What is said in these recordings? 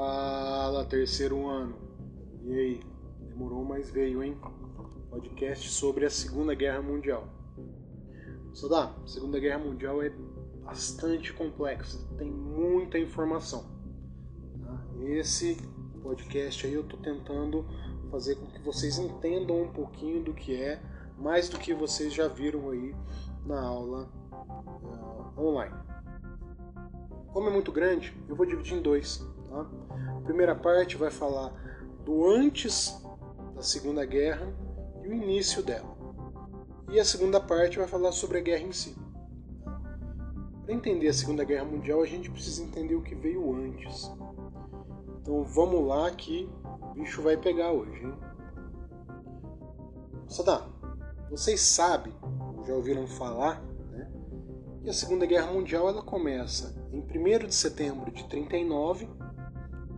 Fala, terceiro ano. E aí? Demorou, mas veio, hein? Podcast sobre a Segunda Guerra Mundial. Sadá, a Segunda Guerra Mundial é bastante complexa, tem muita informação. Tá? Esse podcast aí eu tô tentando fazer com que vocês entendam um pouquinho do que é, mais do que vocês já viram aí na aula uh, online. Como é muito grande, eu vou dividir em dois. Primeira parte vai falar do antes da Segunda Guerra e o início dela. E a segunda parte vai falar sobre a guerra em si. Para entender a Segunda Guerra Mundial, a gente precisa entender o que veio antes. Então vamos lá que o bicho vai pegar hoje. Hein? Sadá, vocês sabem, já ouviram falar, né, que a Segunda Guerra Mundial ela começa em 1 de setembro de 39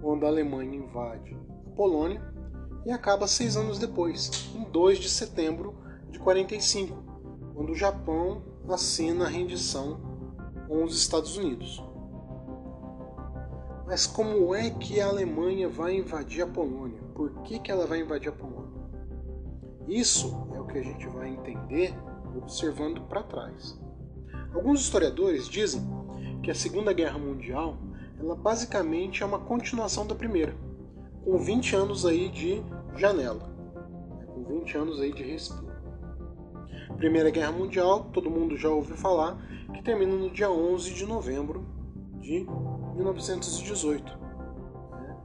quando a Alemanha invade a Polônia, e acaba seis anos depois, em 2 de setembro de 45, quando o Japão assina a rendição com os Estados Unidos. Mas como é que a Alemanha vai invadir a Polônia? Por que, que ela vai invadir a Polônia? Isso é o que a gente vai entender observando para trás. Alguns historiadores dizem que a Segunda Guerra Mundial ela basicamente é uma continuação da primeira, com 20 anos aí de janela, né, com 20 anos aí de respiro. Primeira Guerra Mundial, todo mundo já ouviu falar, que termina no dia 11 de novembro de 1918. Né?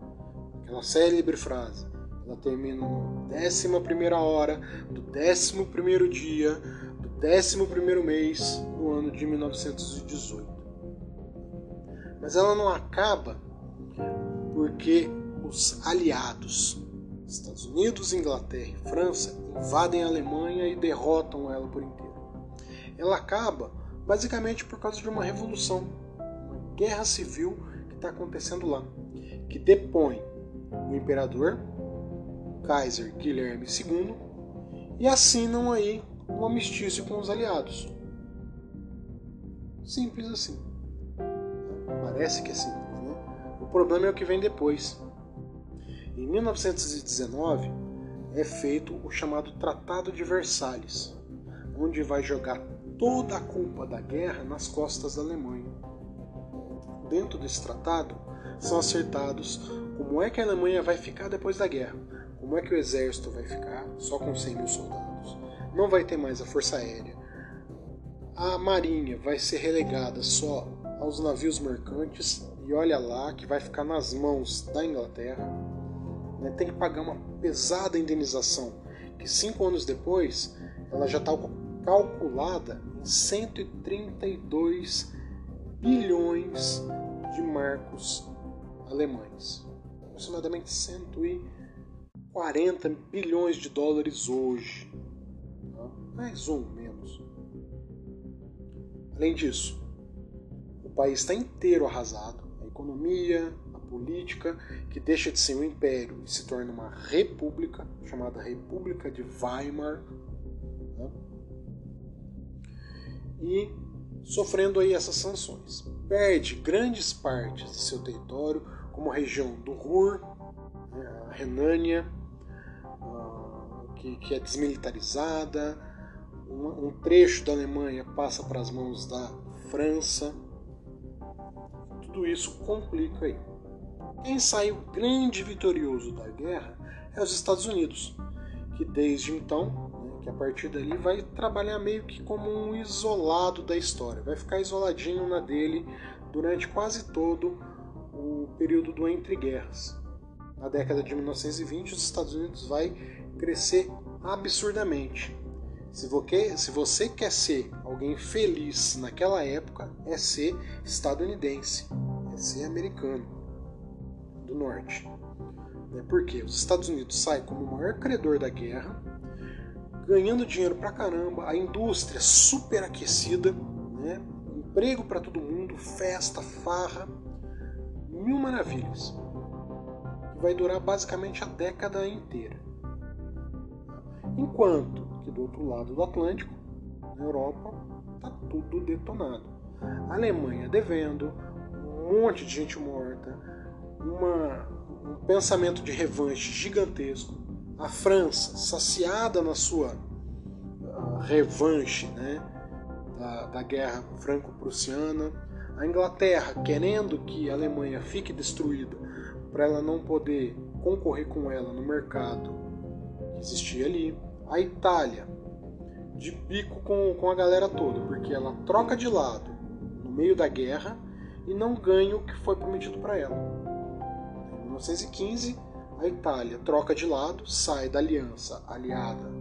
Aquela célebre frase. Ela termina na 11 hora do 11 dia do 11 mês do ano de 1918. Mas ela não acaba porque os aliados, Estados Unidos, Inglaterra e França, invadem a Alemanha e derrotam ela por inteiro. Ela acaba basicamente por causa de uma revolução, uma guerra civil que está acontecendo lá, que depõe o imperador Kaiser Guilherme II e assinam aí um amistício com os aliados. Simples assim. Parece que é simples, né? O problema é o que vem depois. Em 1919 é feito o chamado Tratado de Versalhes, onde vai jogar toda a culpa da guerra nas costas da Alemanha. Dentro desse tratado são acertados como é que a Alemanha vai ficar depois da guerra, como é que o exército vai ficar só com 100 mil soldados, não vai ter mais a força aérea, a marinha vai ser relegada só aos navios mercantes e olha lá que vai ficar nas mãos da Inglaterra. Né? Tem que pagar uma pesada indenização, que cinco anos depois ela já está calculada em 132 bilhões de marcos alemães, aproximadamente 140 bilhões de dólares hoje, tá? mais ou menos. Além disso, país está inteiro arrasado. A economia, a política, que deixa de ser um império e se torna uma república, chamada República de Weimar. Né? E sofrendo aí essas sanções. Perde grandes partes de seu território, como a região do Ruhr, né, a Renânia, que, que é desmilitarizada, um trecho da Alemanha passa para as mãos da França tudo isso complica aí. Quem sai o grande vitorioso da guerra é os Estados Unidos, que desde então, né, que a partir dali vai trabalhar meio que como um isolado da história, vai ficar isoladinho na dele durante quase todo o período do entre guerras. Na década de 1920, os Estados Unidos vai crescer absurdamente. Se você, quer ser alguém feliz naquela época, é ser estadunidense ser americano do norte. Né? Porque os Estados Unidos saem como o maior credor da guerra, ganhando dinheiro pra caramba, a indústria super aquecida, né? emprego para todo mundo, festa, farra, mil maravilhas. Vai durar basicamente a década inteira. Enquanto que do outro lado do Atlântico, na Europa, tá tudo detonado. A Alemanha devendo, monte de gente morta, uma, um pensamento de revanche gigantesco. A França, saciada na sua uh, revanche né, da, da guerra franco-prussiana, a Inglaterra querendo que a Alemanha fique destruída para ela não poder concorrer com ela no mercado que existia ali. A Itália, de pico com, com a galera toda, porque ela troca de lado no meio da guerra e não ganha o que foi prometido para ela. Em 1915, a Itália troca de lado, sai da aliança aliada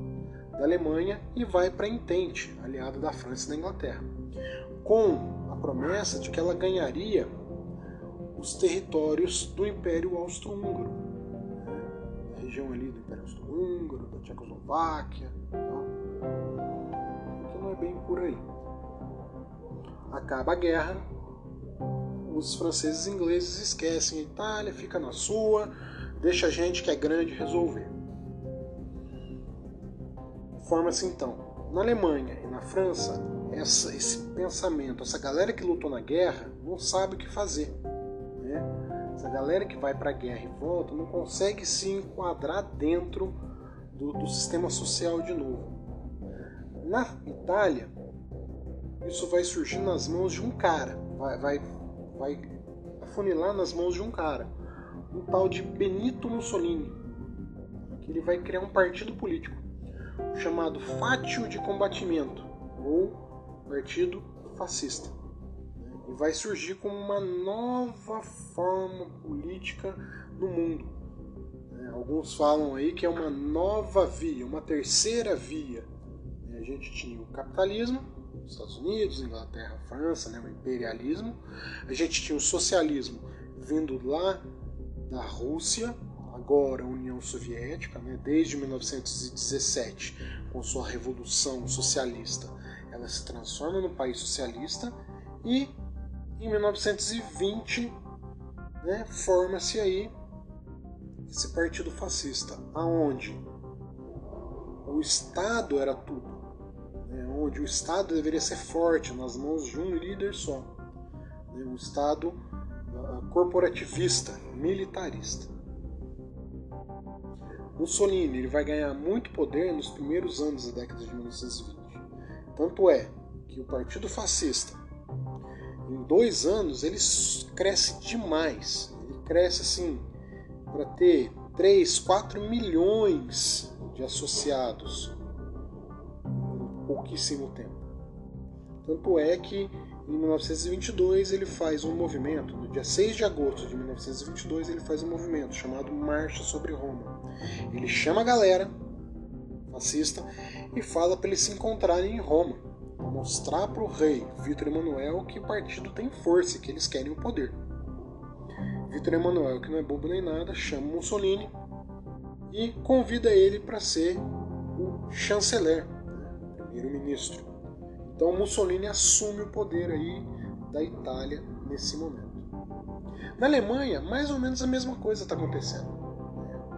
da Alemanha e vai para a Entente, aliada da França e da Inglaterra, com a promessa de que ela ganharia os territórios do Império Austro-Húngaro, região ali do Império Austro-Húngaro, da Tchecoslováquia, tá? que não é bem por aí. Acaba a guerra, os franceses e ingleses esquecem a Itália, fica na sua, deixa a gente que é grande resolver. Forma-se então, na Alemanha e na França, essa, esse pensamento, essa galera que lutou na guerra não sabe o que fazer. Essa galera que vai para a guerra e volta não consegue se enquadrar dentro do, do sistema social de novo. Na Itália, isso vai surgir nas mãos de um cara, vai, vai, vai afunilar nas mãos de um cara, um tal de Benito Mussolini, que ele vai criar um partido político chamado Fátio de Combatimento, ou Partido Fascista. E vai surgir como uma nova forma política no mundo. É, alguns falam aí que é uma nova via, uma terceira via. A gente tinha o capitalismo, Estados Unidos, Inglaterra, França, né, o imperialismo. A gente tinha o socialismo vindo lá da Rússia, agora União Soviética, né, desde 1917, com sua revolução socialista, ela se transforma no país socialista e em 1920 né, forma-se aí esse partido fascista, aonde o Estado era tudo, né, onde o Estado deveria ser forte nas mãos de um líder só, né, um Estado corporativista, militarista. Mussolini ele vai ganhar muito poder nos primeiros anos da década de 1920. Tanto é que o Partido Fascista, em dois anos, ele cresce demais. Ele cresce assim para ter 3, 4 milhões de associados em pouquíssimo tempo. Tanto é que em 1922 ele faz um movimento, no dia 6 de agosto de 1922 ele faz um movimento chamado Marcha sobre Roma. Ele chama a galera fascista e fala para eles se encontrarem em Roma, mostrar para o rei Vitor Emanuel que o partido tem força e que eles querem o poder. Vitor Emanuel, que não é bobo nem nada, chama Mussolini e convida ele para ser o chanceler, primeiro-ministro. Então Mussolini assume o poder aí da Itália nesse momento. Na Alemanha, mais ou menos a mesma coisa está acontecendo.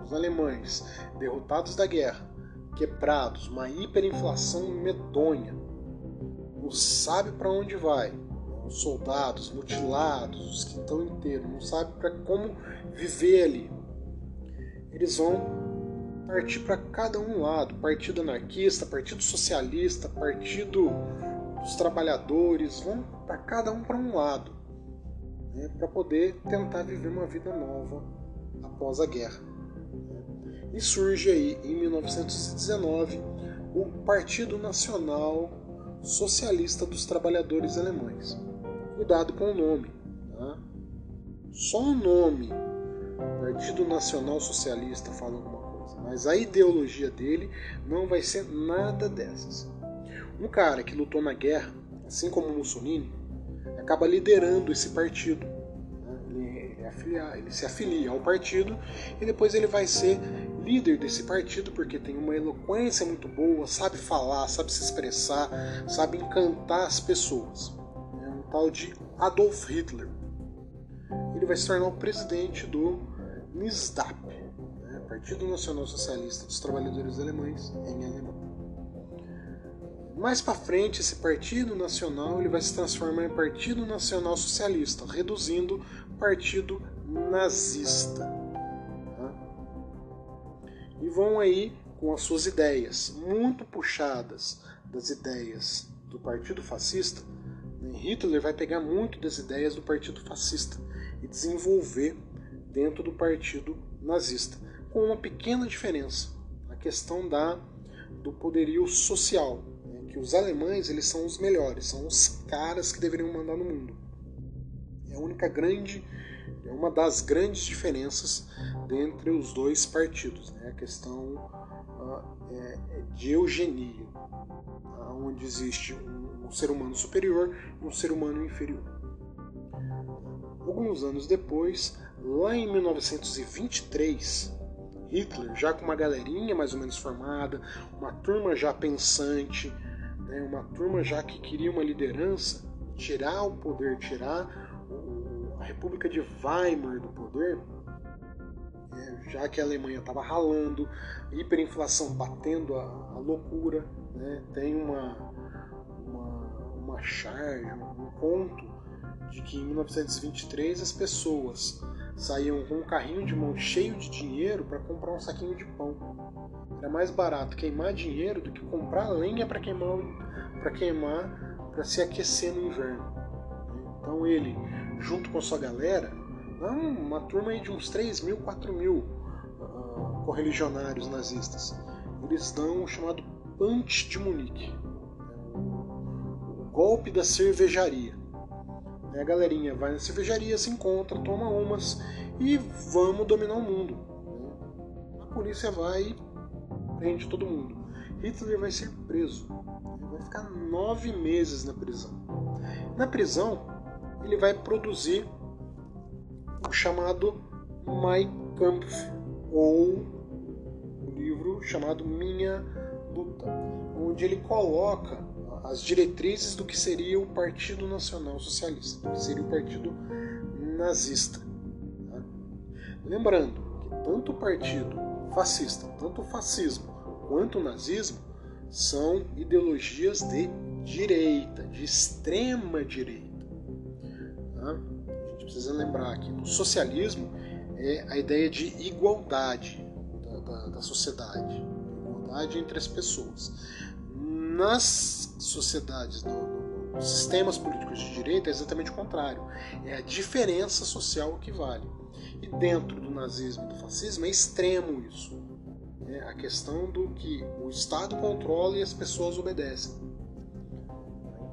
Os alemães, derrotados da guerra, quebrados, uma hiperinflação medonha, não sabe para onde vai. Os soldados mutilados, os que estão inteiros, não sabe para como viver ali. Eles vão partir para cada um lado, partido anarquista, partido socialista, partido os trabalhadores vão para cada um para um lado, né, para poder tentar viver uma vida nova após a guerra. E surge aí em 1919 o Partido Nacional Socialista dos Trabalhadores Alemães. Cuidado com o nome, tá? Só o nome Partido Nacional Socialista fala alguma coisa, mas a ideologia dele não vai ser nada dessas. Um cara que lutou na guerra, assim como Mussolini, acaba liderando esse partido. Né? Ele, é ele se afilia ao partido e depois ele vai ser líder desse partido porque tem uma eloquência muito boa, sabe falar, sabe se expressar, sabe encantar as pessoas. É um tal de Adolf Hitler. Ele vai se tornar o presidente do NSDAP, né? Partido Nacional Socialista dos Trabalhadores Alemães, em alemão. Mais para frente, esse Partido Nacional ele vai se transformar em Partido Nacional Socialista, reduzindo Partido nazista. E vão aí com as suas ideias, muito puxadas das ideias do Partido Fascista. Né? Hitler vai pegar muito das ideias do Partido Fascista e desenvolver dentro do Partido Nazista, com uma pequena diferença, a questão da do poderio social, né? que os alemães eles são os melhores, são os caras que deveriam mandar no mundo. É a única grande é uma das grandes diferenças entre os dois partidos, né? a questão uh, é, de eugenia, uh, onde existe um, um, ser humano superior e um ser humano inferior. Alguns anos depois, lá em 1923, Hitler, já com uma galerinha mais ou menos formada, uma turma já pensante, né? uma turma já que queria uma liderança, tirar o poder, tirar a República de Weimar do poder, é, já que a Alemanha estava ralando, hiperinflação batendo a, a loucura, né? tem uma, uma, uma charge, um conto de que em 1923 as pessoas saíam com um carrinho de mão cheio de dinheiro para comprar um saquinho de pão. Era mais barato queimar dinheiro do que comprar lenha para queimar para queimar para se aquecer no inverno. Então ele junto com sua galera, uma turma de uns 3 mil, 4 mil uh, correligionários nazistas. Eles dão o chamado Punch de Munique, o golpe da cervejaria. A galerinha vai na cervejaria, se encontra, toma umas e vamos dominar o mundo. A polícia vai e prende todo mundo. Hitler vai ser preso. Ele vai ficar nove meses na prisão. Na prisão, ele vai produzir o chamado Mein Kampf, ou o livro chamado Minha Luta, onde ele coloca as diretrizes do que seria o Partido Nacional Socialista, do que seria o Partido Nazista. Tá? Lembrando que tanto o Partido Fascista, tanto o fascismo quanto o nazismo são ideologias de direita, de extrema direita. Tá? A gente precisa lembrar que no socialismo é a ideia de igualdade da, da, da sociedade, igualdade entre as pessoas. Nas sociedades, no, nos sistemas políticos de direita, é exatamente o contrário. É a diferença social que vale. E dentro do nazismo e do fascismo é extremo isso. É a questão do que o Estado controla e as pessoas obedecem.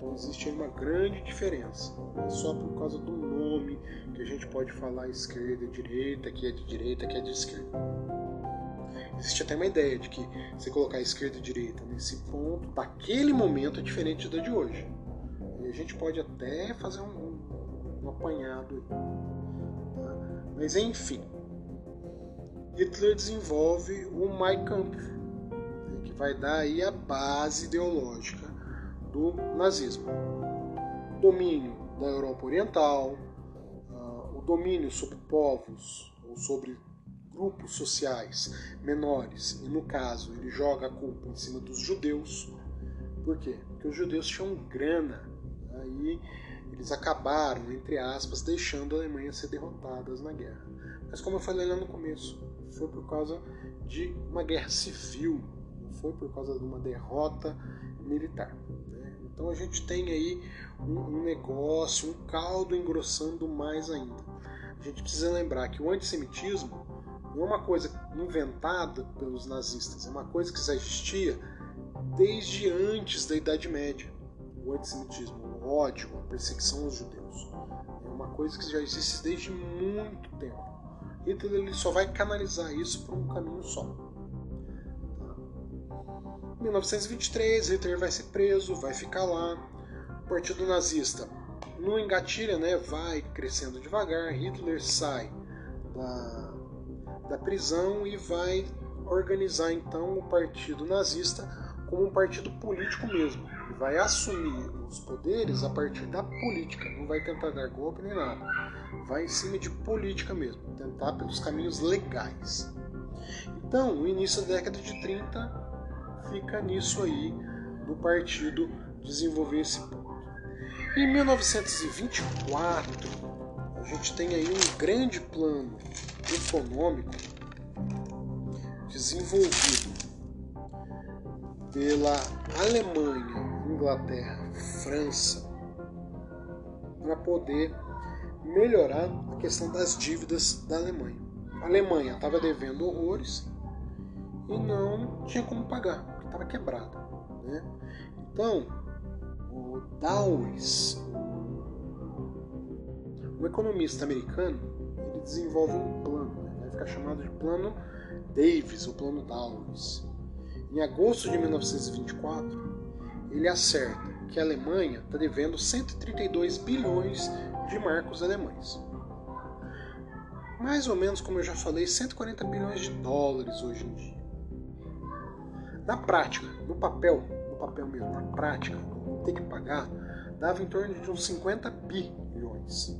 Então existe uma grande diferença. Não é só por causa do nome que a gente pode falar esquerda direita, que é de direita, que é de esquerda. Existe até uma ideia de que se colocar esquerda e direita nesse ponto, daquele momento, é diferente da de hoje. E a gente pode até fazer um, um, um apanhado. Tá? Mas enfim, Hitler desenvolve o Mein Kampf, né, que vai dar aí a base ideológica do nazismo. Domínio da Europa Oriental, uh, o domínio sobre povos ou sobre grupos sociais menores, e no caso ele joga a culpa em cima dos judeus. Por quê? Porque os judeus tinham grana, aí eles acabaram, entre aspas, deixando a Alemanha ser derrotadas na guerra. Mas como eu falei lá no começo, foi por causa de uma guerra civil, não foi por causa de uma derrota militar. Então a gente tem aí um, um negócio, um caldo engrossando mais ainda. A gente precisa lembrar que o antissemitismo não é uma coisa inventada pelos nazistas, é uma coisa que já existia desde antes da Idade Média. O antissemitismo, o ódio, a perseguição aos judeus. É uma coisa que já existe desde muito tempo. Hitler ele só vai canalizar isso por um caminho só. 1923, Hitler vai ser preso, vai ficar lá. O Partido Nazista no engatilha, né, vai crescendo devagar. Hitler sai da, da prisão e vai organizar então o Partido Nazista como um partido político mesmo. Vai assumir os poderes a partir da política, não vai tentar dar golpe nem nada. Vai em cima de política mesmo, tentar pelos caminhos legais. Então, no início da década de 30, fica nisso aí do partido desenvolver esse ponto. Em 1924, a gente tem aí um grande plano econômico desenvolvido pela Alemanha, Inglaterra, França, para poder melhorar a questão das dívidas da Alemanha. A Alemanha estava devendo horrores e não tinha como pagar, estava quebrada. Né? Então, o Dawes, um economista americano, ele desenvolve um plano, né? vai ficar chamado de Plano Davis, o Plano Dawes. Em agosto de 1924, ele acerta que a Alemanha está devendo 132 bilhões de marcos alemães. Mais ou menos, como eu já falei, 140 bilhões de dólares hoje em dia. Na prática, no papel, no papel mesmo, na prática, ter que pagar, dava em torno de uns 50 bilhões.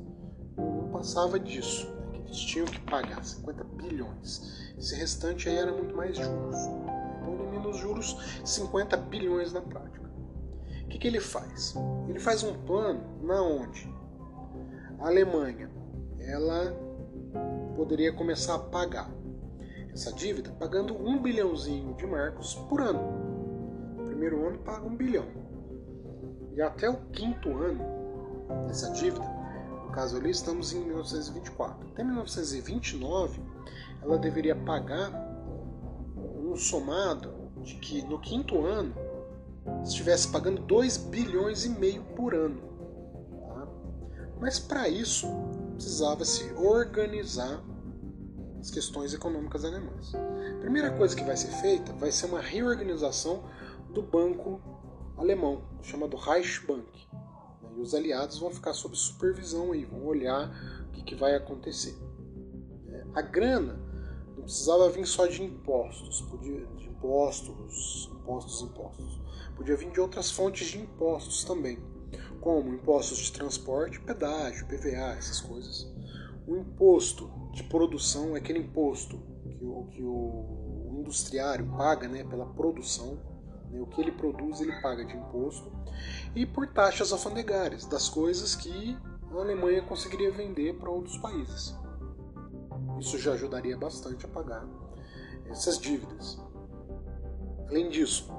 Não passava disso, né, que eles tinham que pagar 50 bilhões. Esse restante aí era muito mais juros. Então elimina os juros 50 bilhões na prática. O que, que ele faz? Ele faz um plano na onde a Alemanha ela poderia começar a pagar essa dívida pagando um bilhãozinho de marcos por ano. No primeiro ano paga um bilhão. E até o quinto ano dessa dívida, no caso ali estamos em 1924. Até 1929 ela deveria pagar um somado de que no quinto ano estivesse pagando 2 bilhões e meio por ano. Tá? Mas para isso precisava se organizar as questões econômicas alemãs. A primeira coisa que vai ser feita vai ser uma reorganização do banco alemão, chamado Reichsbank. E os aliados vão ficar sob supervisão aí, vão olhar o que, que vai acontecer. A grana não precisava vir só de impostos, podia, de impostos, impostos, impostos. Podia vir de outras fontes de impostos também, como impostos de transporte, pedágio, PVA, essas coisas. O imposto de produção é aquele imposto que o, que o industriário paga né, pela produção. Né, o que ele produz, ele paga de imposto. E por taxas alfandegárias, das coisas que a Alemanha conseguiria vender para outros países. Isso já ajudaria bastante a pagar essas dívidas. Além disso,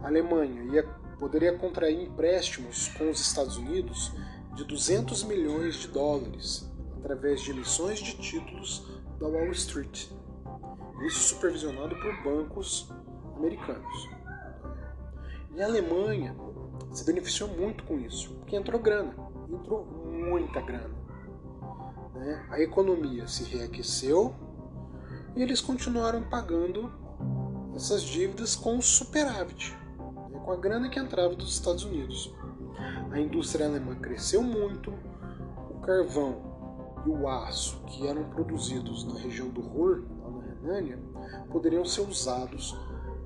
a Alemanha ia, poderia contrair empréstimos com os Estados Unidos de 200 milhões de dólares através de emissões de títulos da Wall Street, isso supervisionado por bancos americanos. E a Alemanha se beneficiou muito com isso, porque entrou grana, entrou muita grana. Né? A economia se reaqueceu e eles continuaram pagando essas dívidas com superávit, né? com a grana que entrava dos Estados Unidos. A indústria alemã cresceu muito, o carvão e o aço que eram produzidos na região do Ruhr, lá na Renânia, poderiam ser usados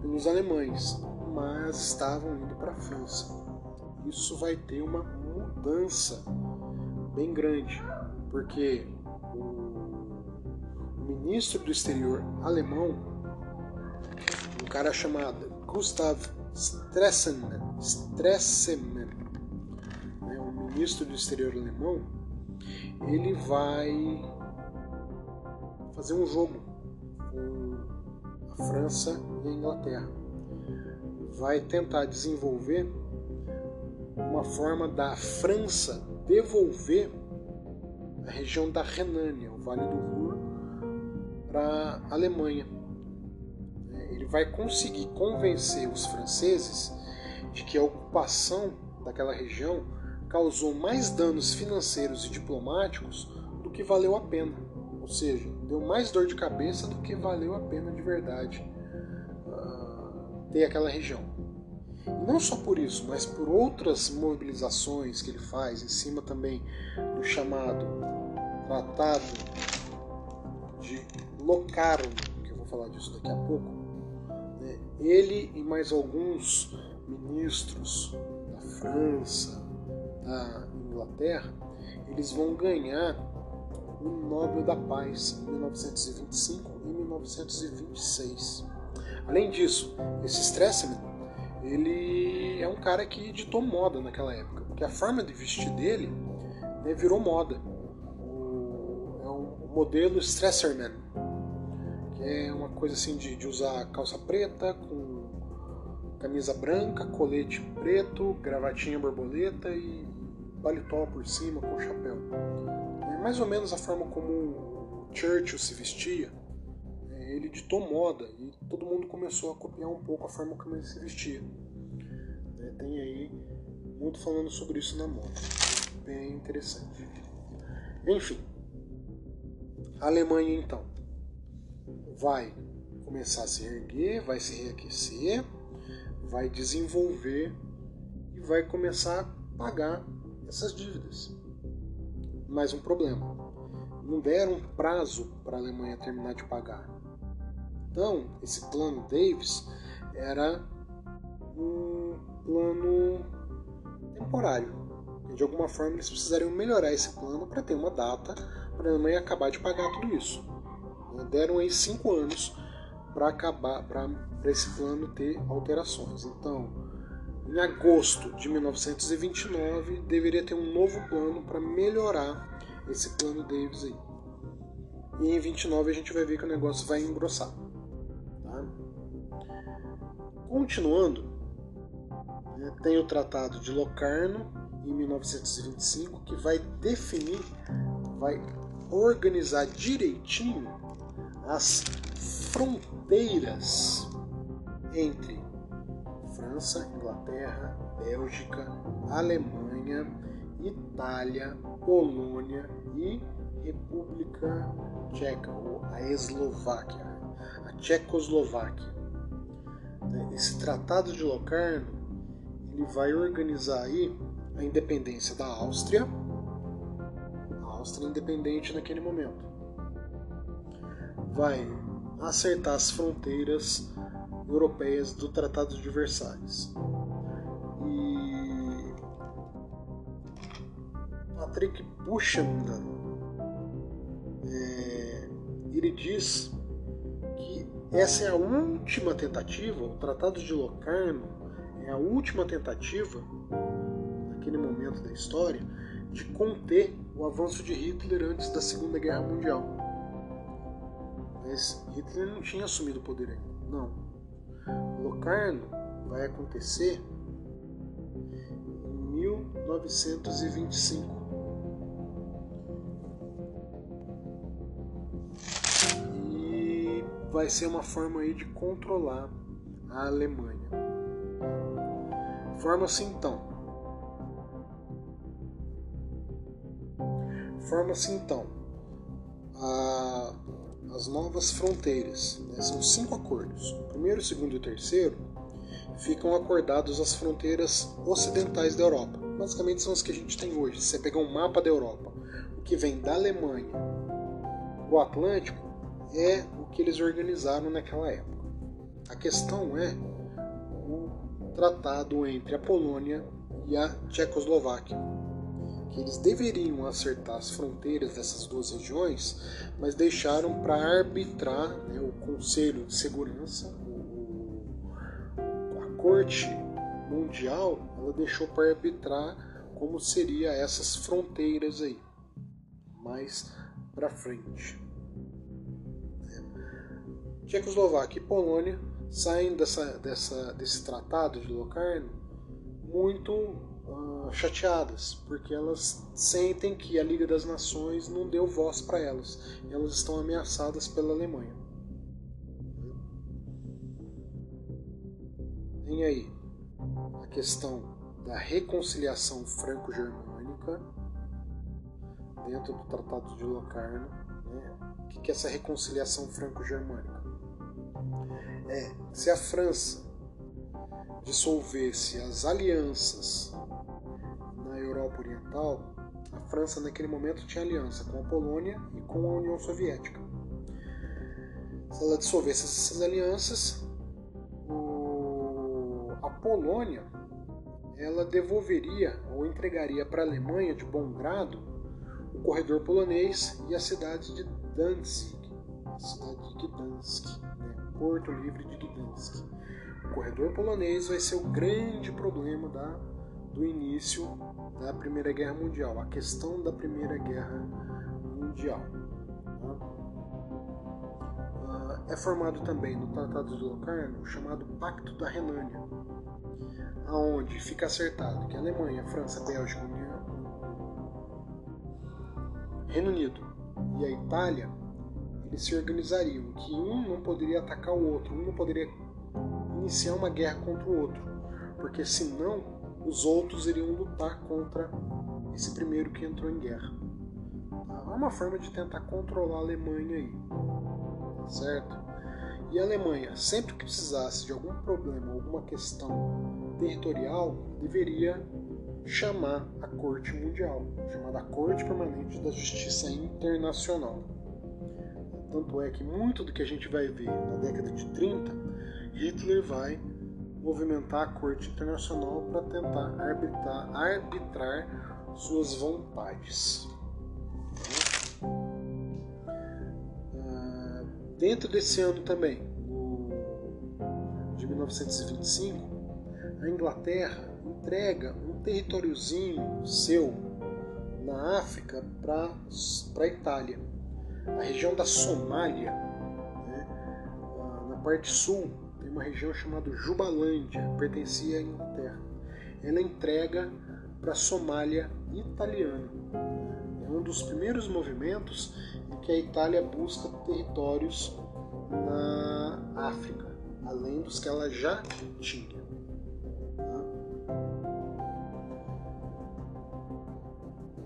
pelos alemães, mas estavam indo para a França. Isso vai ter uma mudança bem grande, porque o ministro do exterior alemão, um cara chamado Gustav Stresemann, né, o ministro do exterior alemão, ele vai fazer um jogo com a França e a Inglaterra. Vai tentar desenvolver uma forma da França devolver a região da Renânia, o Vale do Ruhr, para a Alemanha. Ele vai conseguir convencer os franceses de que a ocupação daquela região causou mais danos financeiros e diplomáticos do que valeu a pena. Ou seja, deu mais dor de cabeça do que valeu a pena de verdade uh, ter aquela região. E não só por isso, mas por outras mobilizações que ele faz, em cima também do chamado Tratado de Locarno, que eu vou falar disso daqui a pouco. Né? Ele e mais alguns ministros da França, da Inglaterra, eles vão ganhar o Nobel da Paz em 1925 e 1926. Além disso, esse Stresemann, ele é um cara que ditou moda naquela época, porque a forma de vestir dele né, virou moda. modelo Stresserman, que é uma coisa assim de, de usar calça preta com camisa branca, colete preto, gravatinha borboleta e paletó por cima com chapéu. É mais ou menos a forma como Churchill se vestia. É, ele ditou moda e todo mundo começou a copiar um pouco a forma como ele se vestia. É, tem aí muito falando sobre isso na moda. Bem interessante. Enfim, a Alemanha então vai começar a se erguer, vai se reaquecer, vai desenvolver e vai começar a pagar essas dívidas. Mais um problema: não deram prazo para a Alemanha terminar de pagar. Então, esse plano Davis era um plano temporário. De alguma forma, eles precisariam melhorar esse plano para ter uma data para a Alemanha acabar de pagar tudo isso. Deram aí cinco anos para acabar, para esse plano ter alterações. Então, em agosto de 1929, deveria ter um novo plano para melhorar esse plano Davis aí. E em 29 a gente vai ver que o negócio vai engrossar. Tá? Continuando, né, tem o Tratado de Locarno em 1925 que vai definir, vai organizar direitinho as fronteiras entre França, Inglaterra, Bélgica, Alemanha, Itália, Polônia e República Tcheca, ou a Eslováquia, a Tchecoslováquia. Esse Tratado de Locarno ele vai organizar aí a independência da Áustria, a Áustria independente naquele momento. Vai acertar as fronteiras europeias do Tratado de Versalhes. E Patrick Buchanan é, ele diz que essa é a última tentativa, o Tratado de Locarno é a última tentativa, naquele momento da história, de conter o avanço de Hitler antes da Segunda Guerra Mundial. Mas Hitler não tinha assumido o poder ainda. Não. Locarno vai acontecer em 1925. E vai ser uma forma aí de controlar a Alemanha. Forma-se então. Forma-se então a as novas fronteiras. Né? São cinco acordos. O primeiro, o segundo e o terceiro ficam acordados as fronteiras ocidentais da Europa. Basicamente são as que a gente tem hoje. Se você pegar um mapa da Europa, o que vem da Alemanha o Atlântico é o que eles organizaram naquela época. A questão é o tratado entre a Polônia e a Tchecoslováquia que eles deveriam acertar as fronteiras dessas duas regiões, mas deixaram para arbitrar né, o Conselho de Segurança, o, a Corte Mundial, ela deixou para arbitrar como seria essas fronteiras aí, mais para frente. Tchecoslováquia e Polônia saem dessa, dessa, desse tratado de Locarno muito uh, chateadas, porque elas sentem que a Liga das Nações não deu voz para elas. Elas estão ameaçadas pela Alemanha. Tem aí a questão da reconciliação franco-germânica dentro do Tratado de Locarno. Né? O que é essa reconciliação franco-germânica? É, se a França dissolvesse as alianças Europa Oriental, a França naquele momento tinha aliança com a Polônia e com a União Soviética. Se ela dissolvesse essas alianças, o... a Polônia ela devolveria ou entregaria para a Alemanha de bom grado o corredor polonês e a cidade de Danzig, a cidade de Gdansk, né? Porto Livre de Gdansk. O corredor polonês vai ser o grande problema da, do início da Primeira Guerra Mundial, a questão da Primeira Guerra Mundial. é formado também no Tratado de Locarno o chamado Pacto da Renânia, aonde fica acertado que a Alemanha, a França, a Bélgica, União, Reino Unido e a Itália eles se organizariam, que um não poderia atacar o outro, um não poderia iniciar uma guerra contra o outro, porque senão os outros iriam lutar contra esse primeiro que entrou em guerra. É uma forma de tentar controlar a Alemanha aí, certo? E a Alemanha, sempre que precisasse de algum problema, alguma questão territorial, deveria chamar a Corte Mundial, chamada Corte Permanente da Justiça Internacional. Tanto é que muito do que a gente vai ver na década de 30, Hitler vai movimentar a Corte Internacional para tentar arbitrar, arbitrar suas vontades. Ah, dentro desse ano também, de 1925, a Inglaterra entrega um territóriozinho seu na África para a Itália. A região da Somália, né, ah, na parte sul, tem uma região chamada Jubalândia, pertencia à Inglaterra. Ela entrega para a Somália italiana. É um dos primeiros movimentos em que a Itália busca territórios na África, além dos que ela já tinha.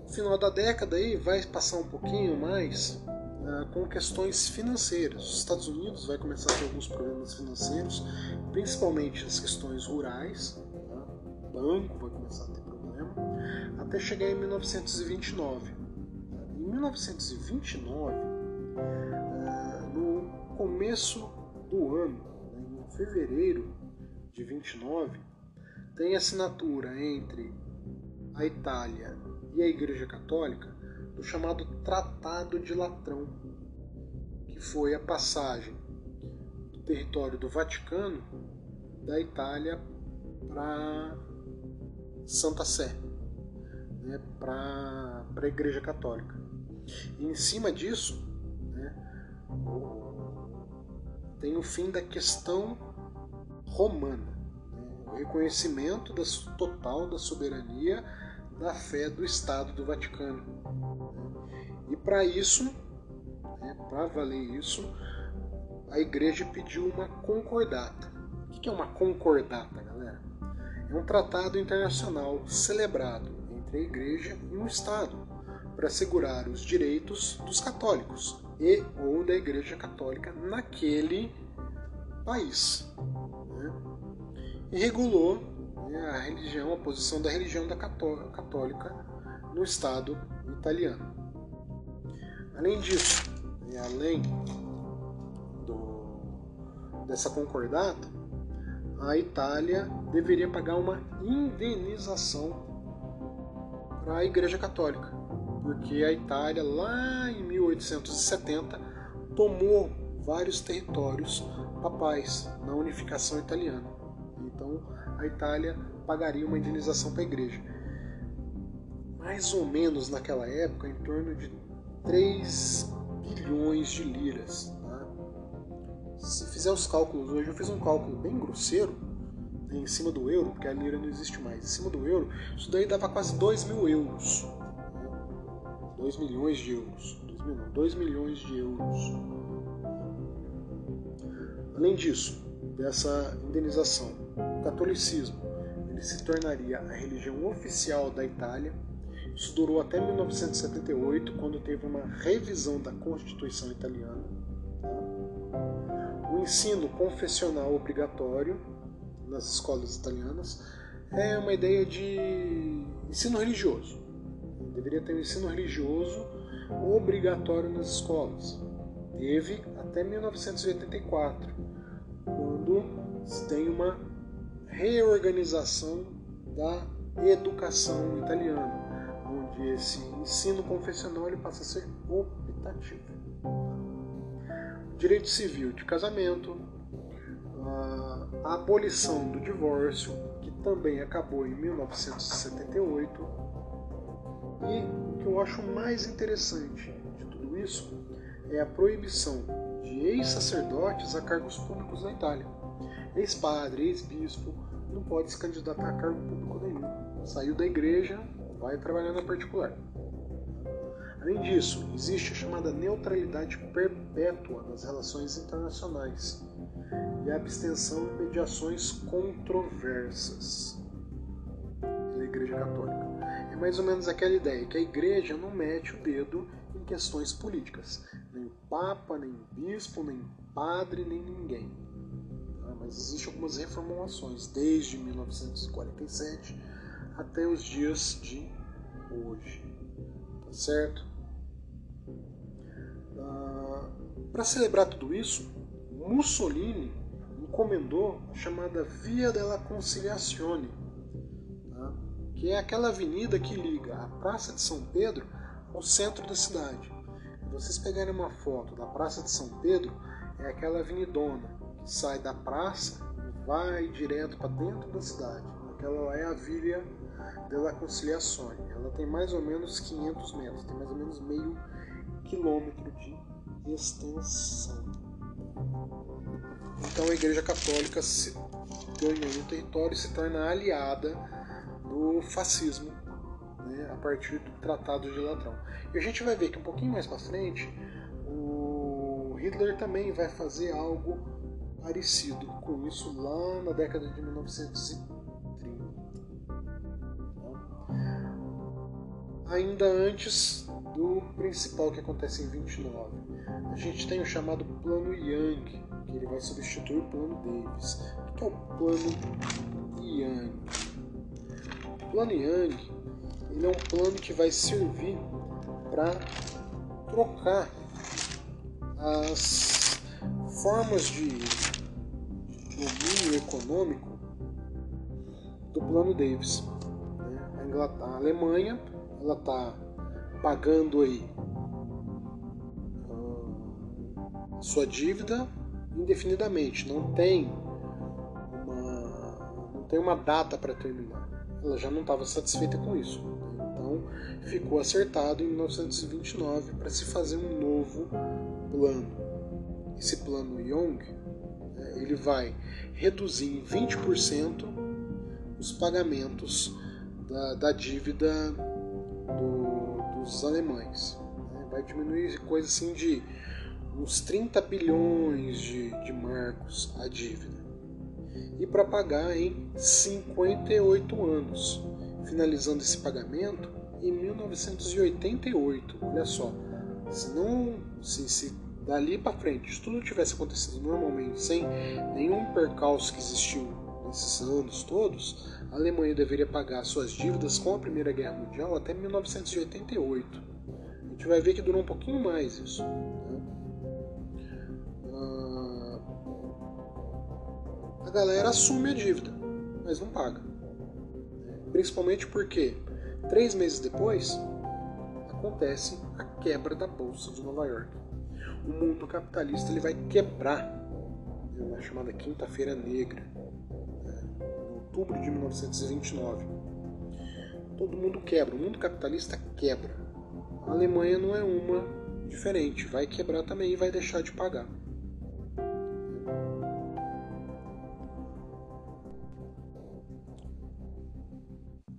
No final da década aí vai passar um pouquinho mais uh, com questões financeiras. Os Estados Unidos vai começar a ter alguns problemas financeiros, principalmente as questões rurais. Tá? O banco vai começar a ter até chegar em 1929. Em 1929, eh, no começo do ano, né, em fevereiro de 29, tem assinatura entre a Itália e a Igreja Católica do chamado Tratado de Latrão, que foi a passagem do território do Vaticano da Itália para Santa Sé né, para a Igreja Católica. E em cima disso, né, tem o fim da questão romana, né, o reconhecimento total da soberania da fé do Estado do Vaticano. E para isso, né, para valer isso, a igreja pediu uma concordata. O que é uma concordata, galera? É um tratado internacional celebrado entre a Igreja e um Estado, para assegurar os direitos dos católicos e ou da Igreja Católica naquele país. Né? E regulou né, a religião, a posição da religião da católica no Estado italiano. Além disso, né, além do, dessa concordata, a Itália deveria pagar uma indenização para a Igreja Católica, porque a Itália, lá em 1870, tomou vários territórios papais na unificação italiana. Então a Itália pagaria uma indenização para a Igreja. Mais ou menos naquela época, em torno de 3 bilhões de liras. Tá? Se fizer os cálculos hoje, eu fiz um cálculo bem grosseiro em cima do euro, porque a lira não existe mais, em cima do euro, isso daí dava quase 2 mil euros. 2 milhões de euros. 2 milhões de euros. Além disso, dessa indenização, o catolicismo ele se tornaria a religião oficial da Itália. Isso durou até 1978, quando teve uma revisão da Constituição italiana. O ensino confessional obrigatório nas escolas italianas é uma ideia de ensino religioso. Deveria ter um ensino religioso obrigatório nas escolas. Teve até 1984, quando se tem uma reorganização da educação italiana, onde esse ensino confessional ele passa a ser optativo. Direito civil de casamento, a abolição do divórcio, que também acabou em 1978. E o que eu acho mais interessante de tudo isso é a proibição de ex-sacerdotes a cargos públicos na Itália. Ex-padre, ex-bispo, não pode se candidatar a cargo público nenhum. Saiu da igreja, vai trabalhar na particular. Além disso, existe a chamada neutralidade perpétua nas relações internacionais e a abstenção em mediações controversas da Igreja Católica. É mais ou menos aquela ideia que a Igreja não mete o dedo em questões políticas. Nem Papa, nem Bispo, nem Padre, nem ninguém. Ah, mas existem algumas reformulações desde 1947 até os dias de hoje. Tá certo? Ah, Para celebrar tudo isso, Mussolini encomendou a chamada Via della Conciliazione, tá? que é aquela avenida que liga a Praça de São Pedro ao centro da cidade. Se vocês pegarem uma foto da Praça de São Pedro, é aquela avenidona que sai da praça e vai direto para dentro da cidade. Aquela é a Via della Conciliazione. Ela tem mais ou menos 500 metros, tem mais ou menos meio quilômetro de extensão. Então a Igreja Católica se ganha no território e se torna aliada do fascismo né, a partir do Tratado de Latrão. E a gente vai ver que um pouquinho mais para frente o Hitler também vai fazer algo parecido com isso lá na década de 1930. Ainda antes do principal que acontece em 29, a gente tem o chamado Plano Young, que ele vai substituir o Plano Davis. O que é o Plano Young? O Plano Young ele é um plano que vai servir para trocar as formas de domínio econômico do Plano Davis. Né? A Alemanha ela está pagando aí a sua dívida indefinidamente, não tem uma, não tem uma data para terminar. Ela já não estava satisfeita com isso. Então ficou acertado em 1929 para se fazer um novo plano. Esse plano Young né, ele vai reduzir em 20% os pagamentos da, da dívida dos alemães. Né? Vai diminuir coisa assim de uns 30 bilhões de, de marcos a dívida. E para pagar em 58 anos, finalizando esse pagamento em 1988. Olha só, se não se, se dali para frente se tudo tivesse acontecido normalmente, sem nenhum percalço que existiu nesses anos todos, a Alemanha deveria pagar suas dívidas com a Primeira Guerra Mundial até 1988. A gente vai ver que durou um pouquinho mais isso. Né? A galera assume a dívida, mas não paga. Principalmente porque três meses depois acontece a quebra da bolsa de Nova York. O mundo capitalista ele vai quebrar na chamada Quinta-feira Negra, né, outubro de 1929. Todo mundo quebra, o mundo capitalista quebra. A Alemanha não é uma diferente, vai quebrar também e vai deixar de pagar.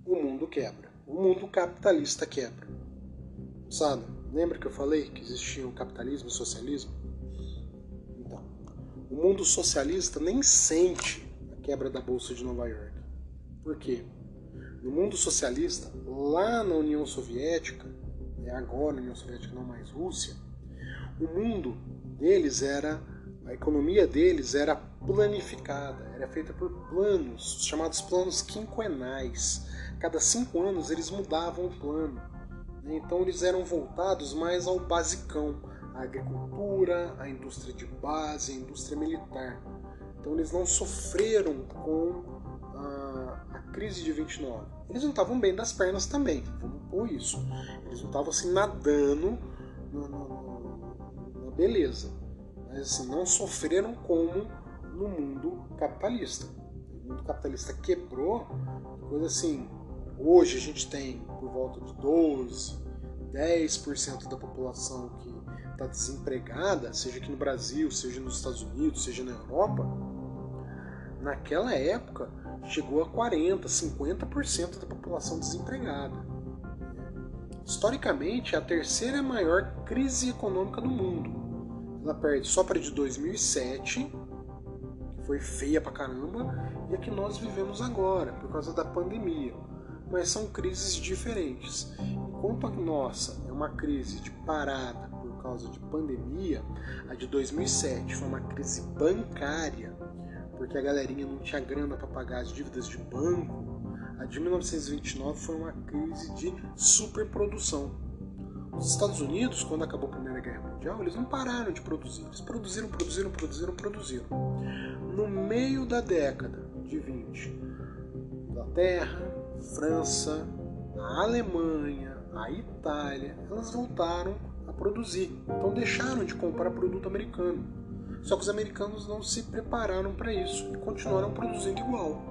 O mundo quebra, o mundo capitalista quebra. Sabe? Lembra que eu falei que existia o capitalismo e socialismo? Então, o mundo socialista nem sente quebra da bolsa de Nova York. Por quê? No mundo socialista, lá na União Soviética, é agora União Soviética não mais Rússia, o mundo deles era, a economia deles era planificada, era feita por planos, chamados planos quinquenais. Cada cinco anos eles mudavam o plano. Então eles eram voltados mais ao basicão, a agricultura, a indústria de base, a indústria militar. Então eles não sofreram com a, a crise de 29. Eles não estavam bem das pernas também, vamos pôr isso. Eles não estavam assim nadando na, beleza, mas assim, não sofreram como no mundo capitalista. O mundo capitalista quebrou, coisa assim. Hoje a gente tem por volta de 12, 10% da população que está desempregada, seja aqui no Brasil, seja nos Estados Unidos, seja na Europa, naquela época chegou a 40, 50% da população desempregada. Historicamente, é a terceira maior crise econômica do mundo. Ela perde só para de 2007, que foi feia pra caramba, e a que nós vivemos agora, por causa da pandemia. Mas são crises diferentes. Enquanto a nossa é uma crise de parada por causa de pandemia, a de 2007 foi uma crise bancária, porque a galerinha não tinha grana para pagar as dívidas de banco. A de 1929 foi uma crise de superprodução. Os Estados Unidos, quando acabou a Primeira Guerra Mundial, eles não pararam de produzir. Eles produziram, produziram, produziram, produziram. No meio da década de 20, Inglaterra, França, a Alemanha, a Itália, elas voltaram a produzir. Então deixaram de comprar produto americano. Só que os americanos não se prepararam para isso e continuaram produzindo igual.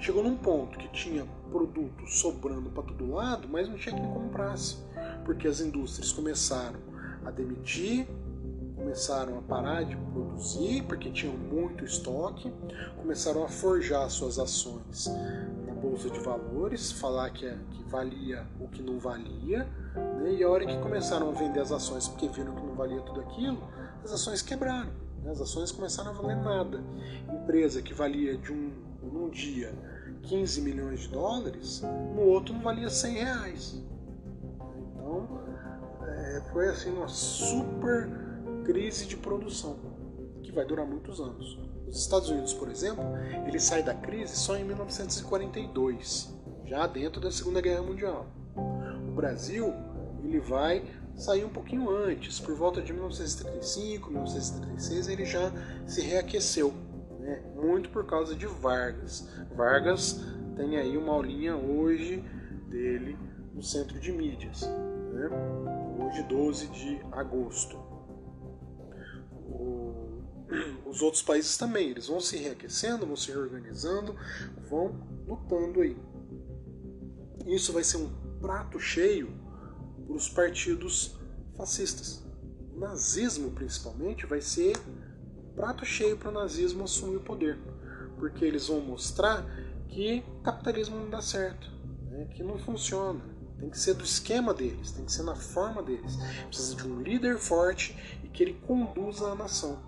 Chegou num ponto que tinha produto sobrando para todo lado, mas não tinha quem comprasse, porque as indústrias começaram a demitir, começaram a parar de produzir porque tinham muito estoque, começaram a forjar suas ações bolsa de valores, falar que, é, que valia o que não valia, né? e a hora que começaram a vender as ações porque viram que não valia tudo aquilo, as ações quebraram. As ações começaram a valer nada. Empresa que valia de um num dia 15 milhões de dólares, no outro não valia 100 reais. Então é, foi assim uma super crise de produção que vai durar muitos anos. Os Estados Unidos, por exemplo, ele sai da crise só em 1942, já dentro da Segunda Guerra Mundial. O Brasil ele vai sair um pouquinho antes, por volta de 1935, 1936 ele já se reaqueceu, né? muito por causa de Vargas. Vargas tem aí uma aulinha hoje dele no centro de mídias, né? hoje 12 de agosto os outros países também. Eles vão se reaquecendo, vão se reorganizando, vão lutando aí. Isso vai ser um prato cheio para os partidos fascistas. O nazismo, principalmente, vai ser prato cheio para o nazismo assumir o poder, porque eles vão mostrar que capitalismo não dá certo, né? que não funciona. Tem que ser do esquema deles, tem que ser na forma deles. Precisa de um líder forte e que ele conduza a nação.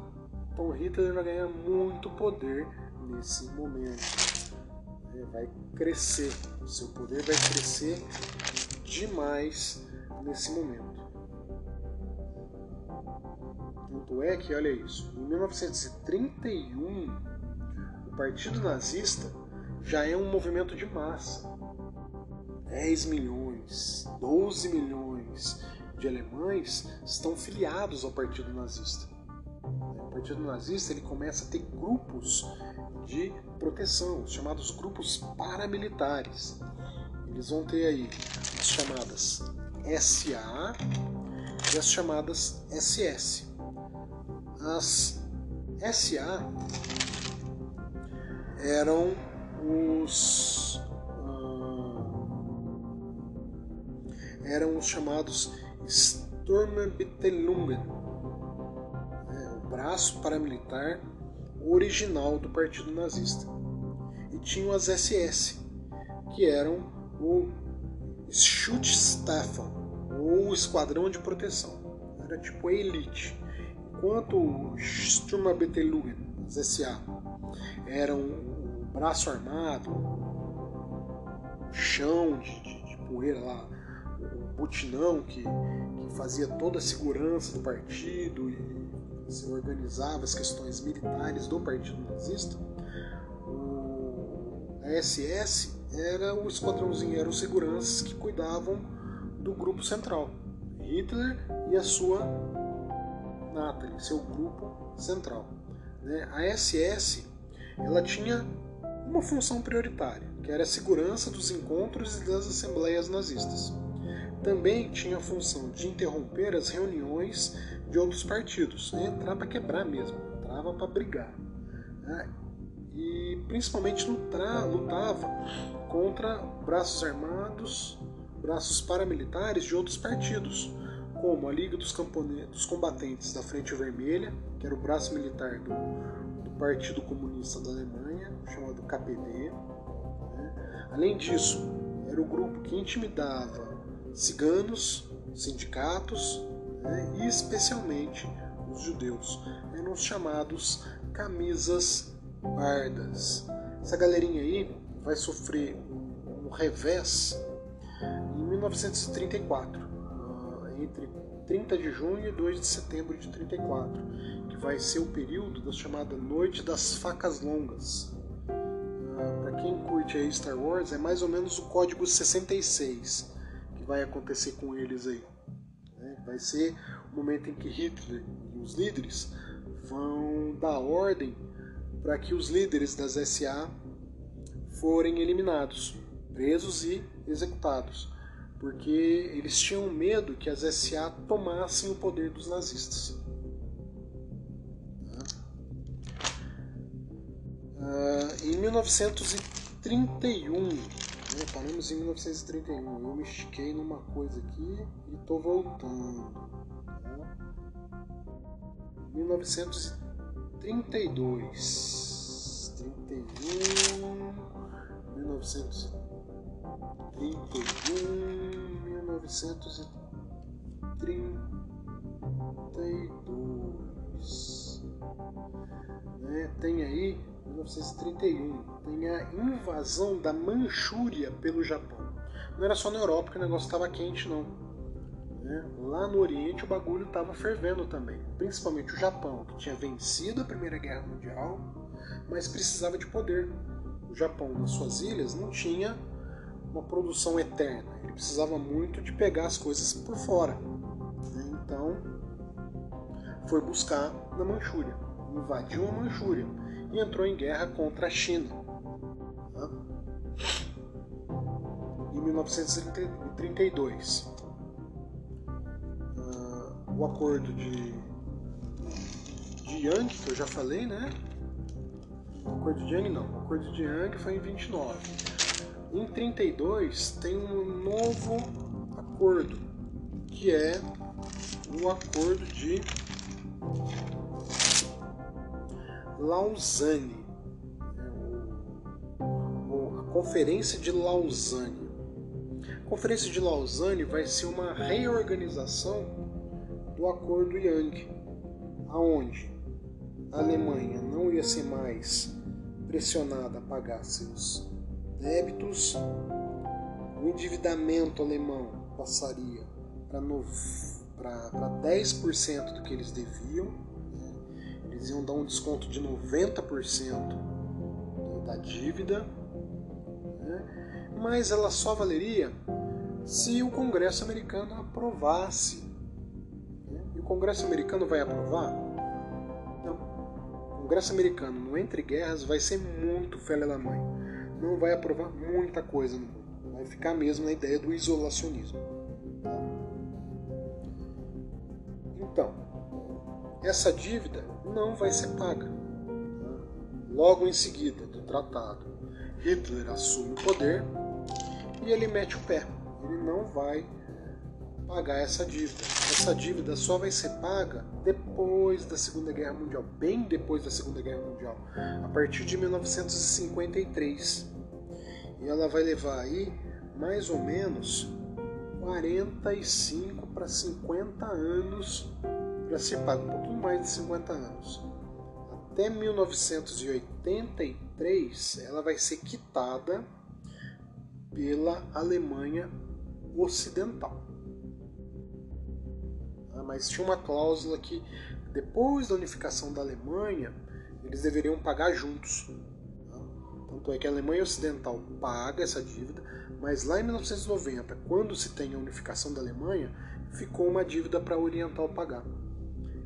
Então Hitler vai ganhar muito poder nesse momento. Vai crescer, o seu poder vai crescer demais nesse momento. Tanto é que, olha isso, em 1931, o Partido Nazista já é um movimento de massa. 10 milhões, 12 milhões de alemães estão filiados ao Partido Nazista. Partido Nazista ele começa a ter grupos de proteção, chamados grupos paramilitares. Eles vão ter aí as chamadas SA e as chamadas SS. As SA eram os uh, eram os chamados Sturmbittelungen braço paramilitar original do Partido Nazista. E tinham as SS, que eram o Schutzstaffel, ou Esquadrão de Proteção. Era tipo a elite. Enquanto o Sturmabteilungen, as SA, eram o braço armado, o chão de, de, de poeira lá, o butinão que, que fazia toda a segurança do partido e se organizava as questões militares do Partido Nazista, o, a SS era o esquadrãozinho, eram os seguranças que cuidavam do grupo central, Hitler e a sua Natalie, seu grupo central. Né? A SS ela tinha uma função prioritária, que era a segurança dos encontros e das assembleias nazistas. Também tinha a função de interromper as reuniões de outros partidos. Entrava para quebrar mesmo, entrava para brigar. Né? E principalmente lutava contra braços armados, braços paramilitares de outros partidos, como a Liga dos, dos Combatentes da Frente Vermelha, que era o braço militar do, do Partido Comunista da Alemanha, chamado KPD. Né? Além disso, era o grupo que intimidava ciganos, sindicatos né? e especialmente os judeus. Eram os chamados camisas pardas. Essa galerinha aí vai sofrer um revés 1934, ah, entre 30 de junho e 2 de setembro de 34, que vai ser o período da chamada Noite das Facas Longas. Ah, Para quem curte aí Star Wars, é mais ou menos o código 66 que vai acontecer com eles aí. Né? Vai ser o momento em que Hitler e os líderes vão dar ordem para que os líderes das SA forem eliminados, presos e executados, porque eles tinham medo que as SA tomassem o poder dos nazistas. Uh, em 1931, né, paramos em 1931, eu me estiquei numa coisa aqui e estou voltando. Né? 1932, 31, 1932. 31, 1932. Né? Tem aí 1931, tem a invasão da Manchúria pelo Japão. Não era só na Europa que o negócio estava quente, não. Né? Lá no Oriente o bagulho estava fervendo também. Principalmente o Japão, que tinha vencido a Primeira Guerra Mundial, mas precisava de poder. O Japão, nas suas ilhas, não tinha uma produção eterna. Ele precisava muito de pegar as coisas por fora. Né? Então, foi buscar na Manchúria, invadiu a Manchúria e entrou em guerra contra a China. Tá? Em 1932, uh, o acordo de, de Yang, que eu já falei, né? O acordo de Yang não, o acordo de Yang foi em 29 em 32 tem um novo acordo, que é o acordo de Lausanne, a Conferência de Lausanne. A Conferência de Lausanne vai ser uma reorganização do Acordo Yang, aonde a Alemanha não ia ser mais pressionada a pagar seus débitos, o endividamento alemão passaria para 10% do que eles deviam, né? eles iam dar um desconto de 90% da dívida, né? mas ela só valeria se o Congresso americano aprovasse. Né? E o Congresso americano vai aprovar? Não. O Congresso americano, no Entre Guerras, vai ser muito filha da mãe não vai aprovar muita coisa no mundo. Vai ficar mesmo na ideia do isolacionismo. Tá? Então, essa dívida não vai ser paga. Tá? Logo em seguida do tratado, Hitler assume o poder e ele mete o pé. Ele não vai pagar essa dívida. Essa dívida só vai ser paga depois da Segunda Guerra Mundial, bem depois da Segunda Guerra Mundial, a partir de 1953. E ela vai levar aí mais ou menos 45 para 50 anos para ser paga, um pouquinho mais de 50 anos. Até 1983 ela vai ser quitada pela Alemanha Ocidental mas tinha uma cláusula que depois da unificação da Alemanha eles deveriam pagar juntos. Tá? Tanto é que a Alemanha Ocidental paga essa dívida, mas lá em 1990, quando se tem a unificação da Alemanha, ficou uma dívida para a Oriental pagar.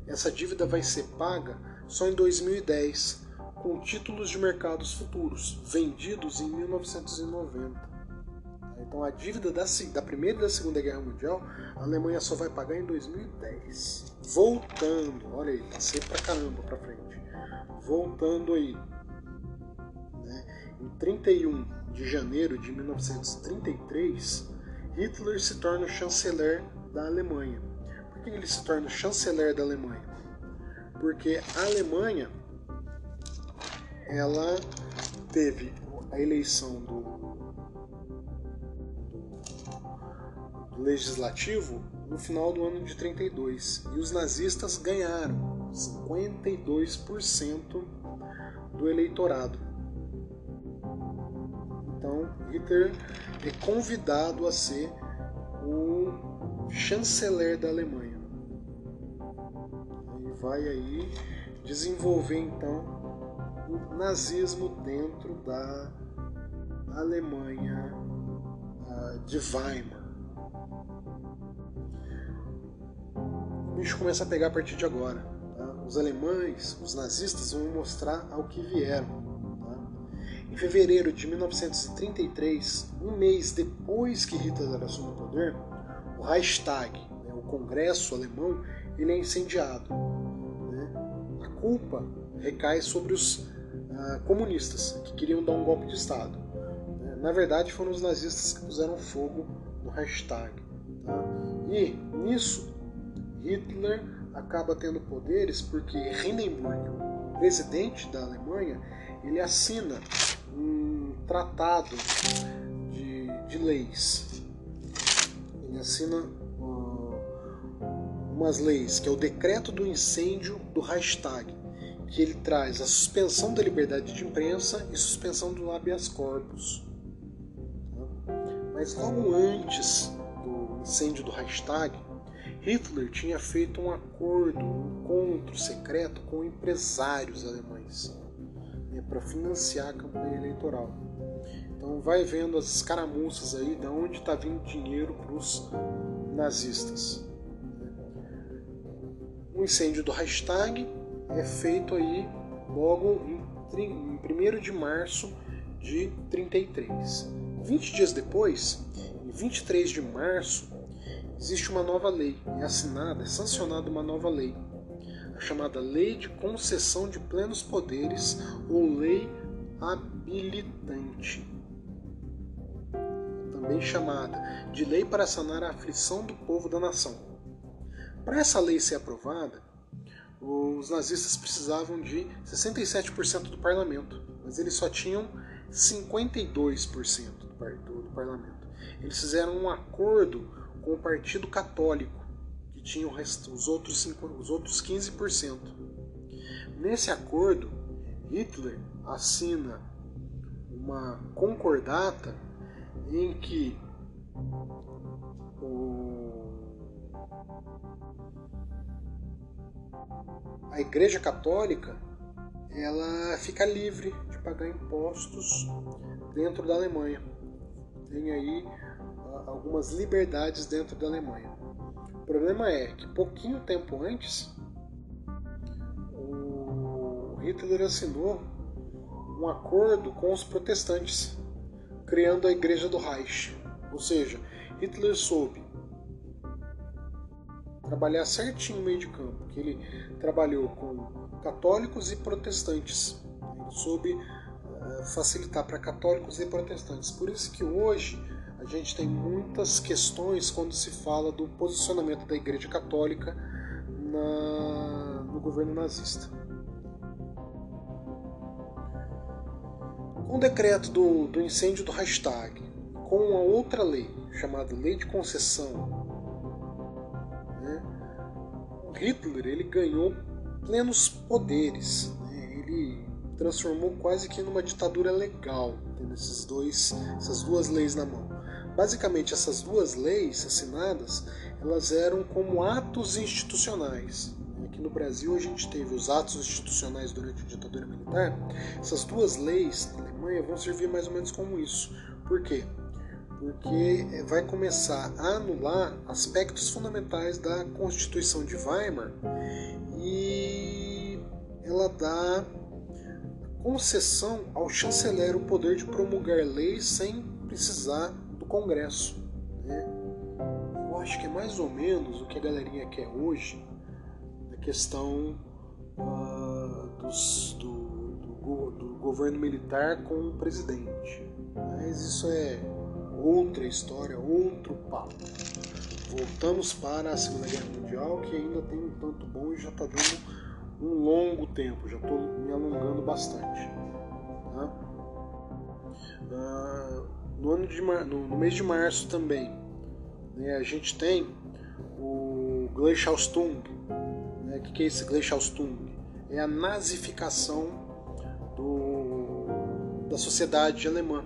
Essa dívida vai ser paga só em 2010, com títulos de mercados futuros, vendidos em 1990. Então a dívida da, da Primeira e da Segunda Guerra Mundial, a Alemanha só vai pagar em 2010. Voltando, olha aí, passei pra caramba pra frente. Voltando aí. Né, em 31 de janeiro de 1933, Hitler se torna o chanceler da Alemanha. Por que ele se torna o chanceler da Alemanha? Porque a Alemanha ela teve a eleição do, legislativo no final do ano de 32 e os nazistas ganharam 52% do eleitorado. Então Hitler é convidado a ser o chanceler da Alemanha. E vai aí desenvolver então o nazismo dentro da Alemanha uh, de Weimar. Bicho começa a pegar a partir de agora. Tá? Os alemães, os nazistas, vão mostrar ao que vieram. Tá? Em fevereiro de 1933, um mês depois que Hitler assume o poder, o Reichstag, né, o Congresso alemão, ele é incendiado. Né? A culpa recai sobre os uh, comunistas que queriam dar um golpe de Estado. Né? Na verdade, foram os nazistas que puseram fogo no hashtag. Tá? E nisso, Hitler acaba tendo poderes porque Hindenburg, o presidente da Alemanha, ele assina um tratado de, de leis. Ele assina uh, umas leis, que é o decreto do incêndio do Reichstag, que ele traz a suspensão da liberdade de imprensa e suspensão do habeas corpus. Mas logo antes do incêndio do Reichstag, Hitler tinha feito um acordo, um encontro secreto com empresários alemães né, para financiar a campanha eleitoral. Então vai vendo as escaramuças aí de onde está vindo dinheiro para os nazistas. O incêndio do Reichstag é feito aí logo em, em 1 de março de 33. 20 dias depois, em 23 de março, existe uma nova lei, é assinada, é sancionada uma nova lei, a chamada Lei de Concessão de Plenos Poderes ou Lei Habilitante, também chamada de Lei para sanar a aflição do povo da nação. Para essa lei ser aprovada, os nazistas precisavam de 67% do parlamento, mas eles só tinham 52% do, parlamento. Eles fizeram um acordo com o Partido Católico, que tinha os, outros, os outros 15%. Nesse acordo, Hitler assina uma concordata em que o a Igreja Católica ela fica livre de pagar impostos dentro da Alemanha. Tem aí algumas liberdades dentro da Alemanha. O problema é que pouquinho tempo antes o Hitler assinou um acordo com os protestantes, criando a Igreja do Reich. Ou seja, Hitler soube trabalhar certinho no meio de campo, que ele trabalhou com católicos e protestantes. Ele soube uh, facilitar para católicos e protestantes. Por isso que hoje a gente tem muitas questões quando se fala do posicionamento da Igreja Católica na, no governo nazista. Com o decreto do, do incêndio do hashtag, com a outra lei, chamada Lei de Concessão Hitler ele ganhou plenos poderes. Né? Ele transformou quase que numa ditadura legal, tendo esses dois, essas duas leis na mão. Basicamente, essas duas leis assinadas, elas eram como atos institucionais. Aqui no Brasil a gente teve os atos institucionais durante a ditadura militar. Essas duas leis na Alemanha vão servir mais ou menos como isso. Por quê? porque vai começar a anular aspectos fundamentais da Constituição de Weimar e ela dá concessão ao chanceler o poder de promulgar leis sem precisar Congresso. Né? Eu acho que é mais ou menos o que a galerinha quer hoje, a questão uh, dos, do, do, do governo militar com o presidente. Mas isso é outra história, outro papo. Voltamos para a Segunda Guerra Mundial, que ainda tem um tanto bom e já está dando um longo tempo, já estou me alongando bastante. Tá? Ah, no, ano de no, mês de março também, né, a gente tem o Gleichaustung. Né? O que é esse Gleichaustung? É a nazificação do... da sociedade alemã.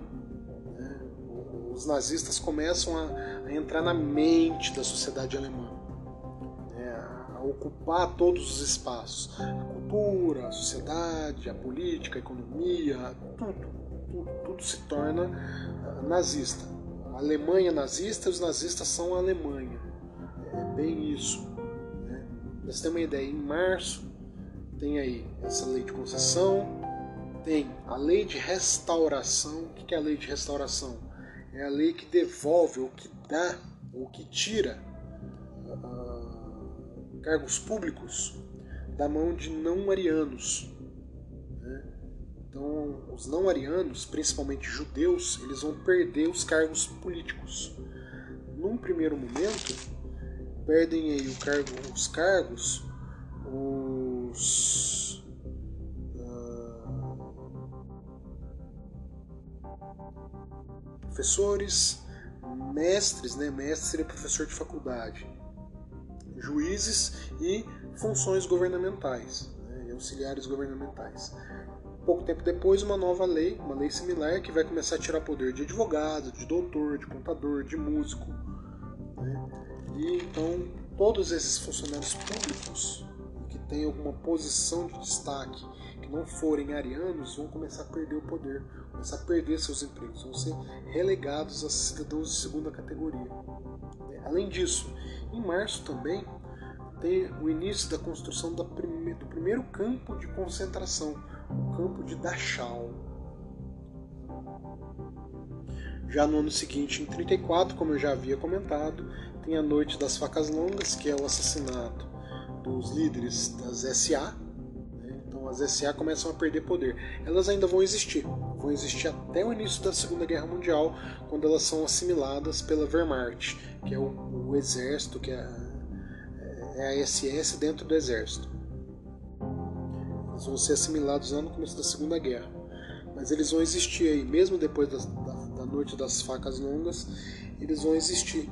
Né? Os nazistas começam a, a entrar na mente da sociedade alemã ocupar todos os espaços. A cultura, a sociedade, a política, a economia, tudo, tudo, tudo se torna nazista. A Alemanha nazista, os nazistas são a Alemanha. É bem isso. Né? Pra você ter uma ideia, em março tem aí essa lei de concessão, tem a lei de restauração. O que é a lei de restauração? É a lei que devolve, ou que dá, ou que tira cargos públicos da mão de não arianos. Então, os não arianos, principalmente judeus, eles vão perder os cargos políticos. Num primeiro momento, perdem aí cargo, os cargos, os uh, professores, mestres, né? Mestre seria professor de faculdade juízes e funções governamentais, né, auxiliares governamentais. Pouco tempo depois, uma nova lei, uma lei similar, que vai começar a tirar poder de advogado, de doutor, de contador, de músico. Né? E então, todos esses funcionários públicos que têm alguma posição de destaque, que não forem arianos, vão começar a perder o poder, começar a perder seus empregos, vão ser relegados a cidadãos de segunda categoria. Além disso, em março também tem o início da construção do primeiro campo de concentração, o campo de Dachau. Já no ano seguinte, em 34, como eu já havia comentado, tem a Noite das Facas Longas, que é o assassinato dos líderes das SA. Né? Então as SA começam a perder poder. Elas ainda vão existir, vão existir até o início da Segunda Guerra Mundial, quando elas são assimiladas pela Wehrmacht, que é o, o exército, que é, é a SS dentro do exército. Eles vão ser assimilados lá no começo da Segunda Guerra. Mas eles vão existir aí, mesmo depois da, da, da Noite das Facas Longas, eles vão existir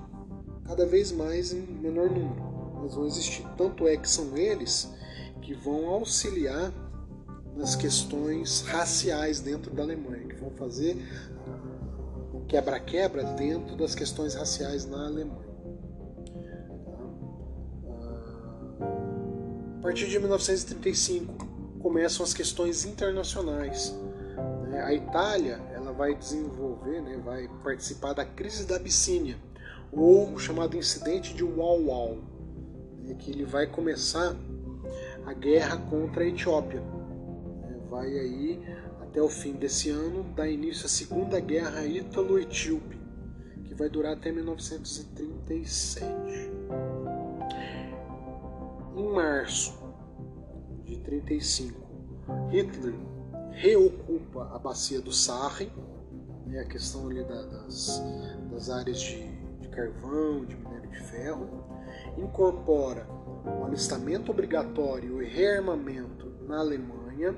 cada vez mais em menor número. Eles vão existir. Tanto é que são eles que vão auxiliar nas questões raciais dentro da Alemanha, que vão fazer o quebra-quebra dentro das questões raciais na Alemanha. A partir de 1935 começam as questões internacionais. Né? A Itália ela vai desenvolver, né, vai participar da crise da Abissínia, ou o chamado incidente de Wall, né, que ele vai começar a guerra contra a Etiópia vai aí até o fim desse ano dar início à Segunda Guerra Ítalo-Etíope, que vai durar até 1937. Em março de 35, Hitler reocupa a bacia do Sarre, né, a questão ali da, das, das áreas de, de carvão, de minério de ferro, incorpora o alistamento obrigatório e rearmamento na Alemanha,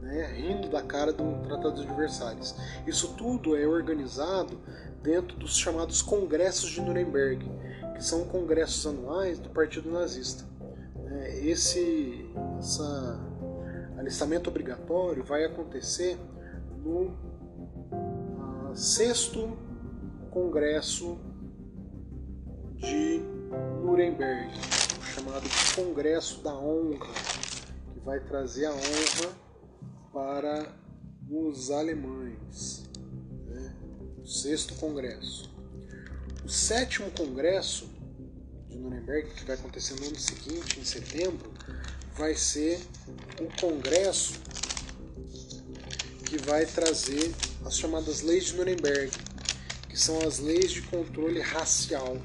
né, rindo da cara do Tratado de Versalhes. Isso tudo é organizado dentro dos chamados Congressos de Nuremberg, que são congressos anuais do Partido Nazista. É, esse essa alistamento obrigatório vai acontecer no uh, sexto Congresso de Nuremberg, chamado Congresso da Honra, que vai trazer a honra para os alemães. Né? O sexto congresso. O sétimo congresso de Nuremberg, que vai acontecer no ano seguinte, em setembro, vai ser o congresso que vai trazer as chamadas leis de Nuremberg, que são as leis de controle racial.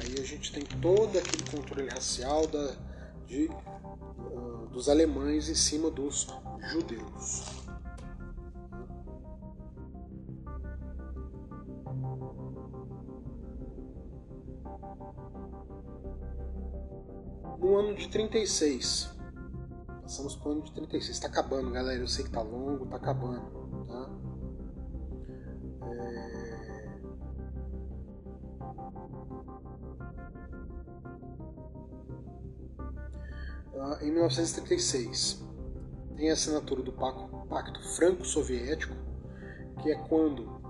Aí a gente tem todo aquele controle racial da, de, ah, dos alemães em cima dos judeus. No ano de 36, passamos para o ano de 36, está acabando, galera. Eu sei que tá longo, tá acabando, tá? É... Em 1936, tem a assinatura do Pacto Franco-Soviético, que é quando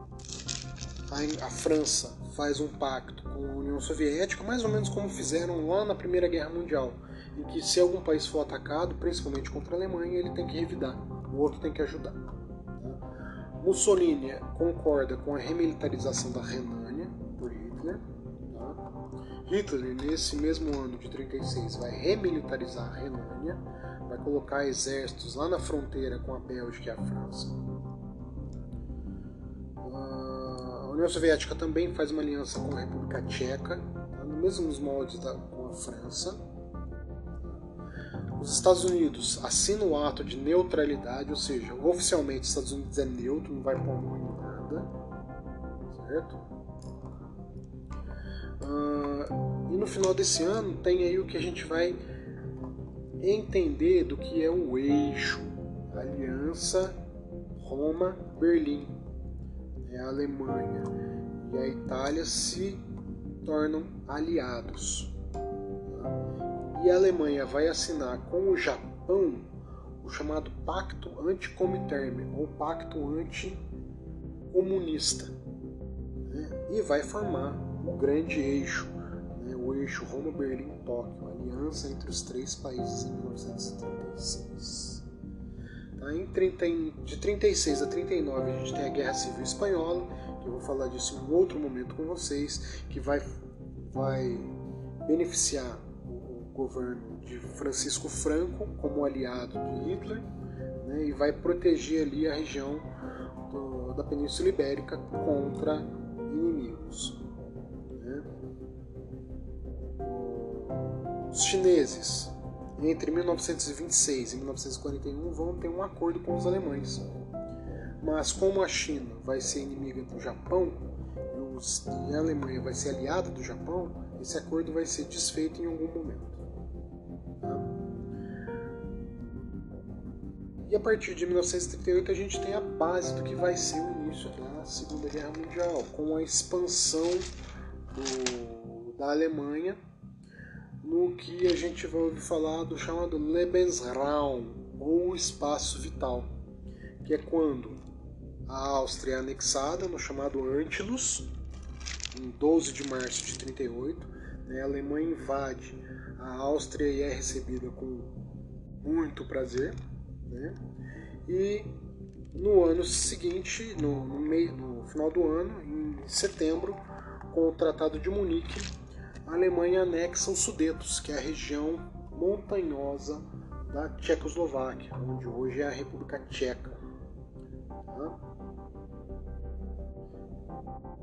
a, a França faz um pacto com a União Soviética, mais ou menos como fizeram lá na Primeira Guerra Mundial, em que se algum país for atacado, principalmente contra a Alemanha, ele tem que revidar, o outro tem que ajudar. Tá? Mussolini concorda com a remilitarização da Renânia por Hitler. Tá? Hitler, nesse mesmo ano de 36, vai remilitarizar a Renânia, vai colocar exércitos lá na fronteira com a Bélgica e a França. União Soviética também faz uma aliança com a República Tcheca, tá? nos mesmos moldes da, com a França. Os Estados Unidos assinam o ato de neutralidade, ou seja, oficialmente os Estados Unidos é neutro, não vai pôr mão em nada, certo? Uh, e no final desse ano tem aí o que a gente vai entender do que é o eixo, aliança Roma-Berlim é a Alemanha e a Itália se tornam aliados. E a Alemanha vai assinar com o Japão o chamado Pacto Anticomiterne ou Pacto Anticomunista. Né? E vai formar o grande eixo, né? o eixo Roma-Berlim-Tóquio, aliança entre os três países em 1936. Em 30, de 36 a 39 a gente tem a Guerra Civil Espanhola, que eu vou falar disso em um outro momento com vocês, que vai, vai beneficiar o, governo de Francisco Franco como aliado de Hitler né, e vai proteger ali a região do, da Península Ibérica contra inimigos. Né. Os chineses entre 1926 e 1941 vão ter um acordo com os alemães. Mas como a China vai ser inimiga do Japão e, a Alemanha vai ser aliada do Japão, esse acordo vai ser desfeito em algum momento. Tá? E a partir de 1938 a gente tem a base do que vai ser o início da Segunda Guerra Mundial, com a expansão do, da Alemanha no que a gente vai ouvir falar do chamado Lebensraum, ou espaço vital, que é quando a Áustria é anexada no chamado Antilus, em 12 de março de 38, né, a Alemanha invade a Áustria e é recebida com muito prazer, né, e no ano seguinte, no, no, meio, no final do ano, em setembro, com o Tratado de Munique, a Alemanha anexa os Sudetos, que é a região montanhosa da Tchecoslováquia, onde hoje é a República Tcheca. Tá?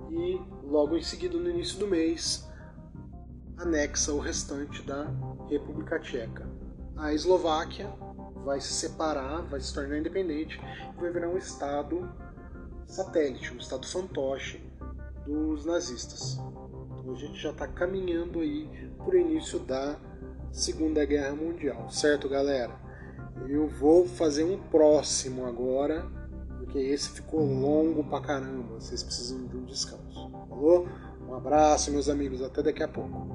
E logo em seguida, no início do mês, anexa o restante da República Tcheca. A Eslováquia vai se separar, vai se tornar independente e vai virar um estado satélite, um estado fantoche dos nazistas. A gente já está caminhando aí para o início da Segunda Guerra Mundial, certo, galera? Eu vou fazer um próximo agora, porque esse ficou longo pra caramba. Vocês precisam de um descanso. Falou? Um abraço, meus amigos. Até daqui a pouco.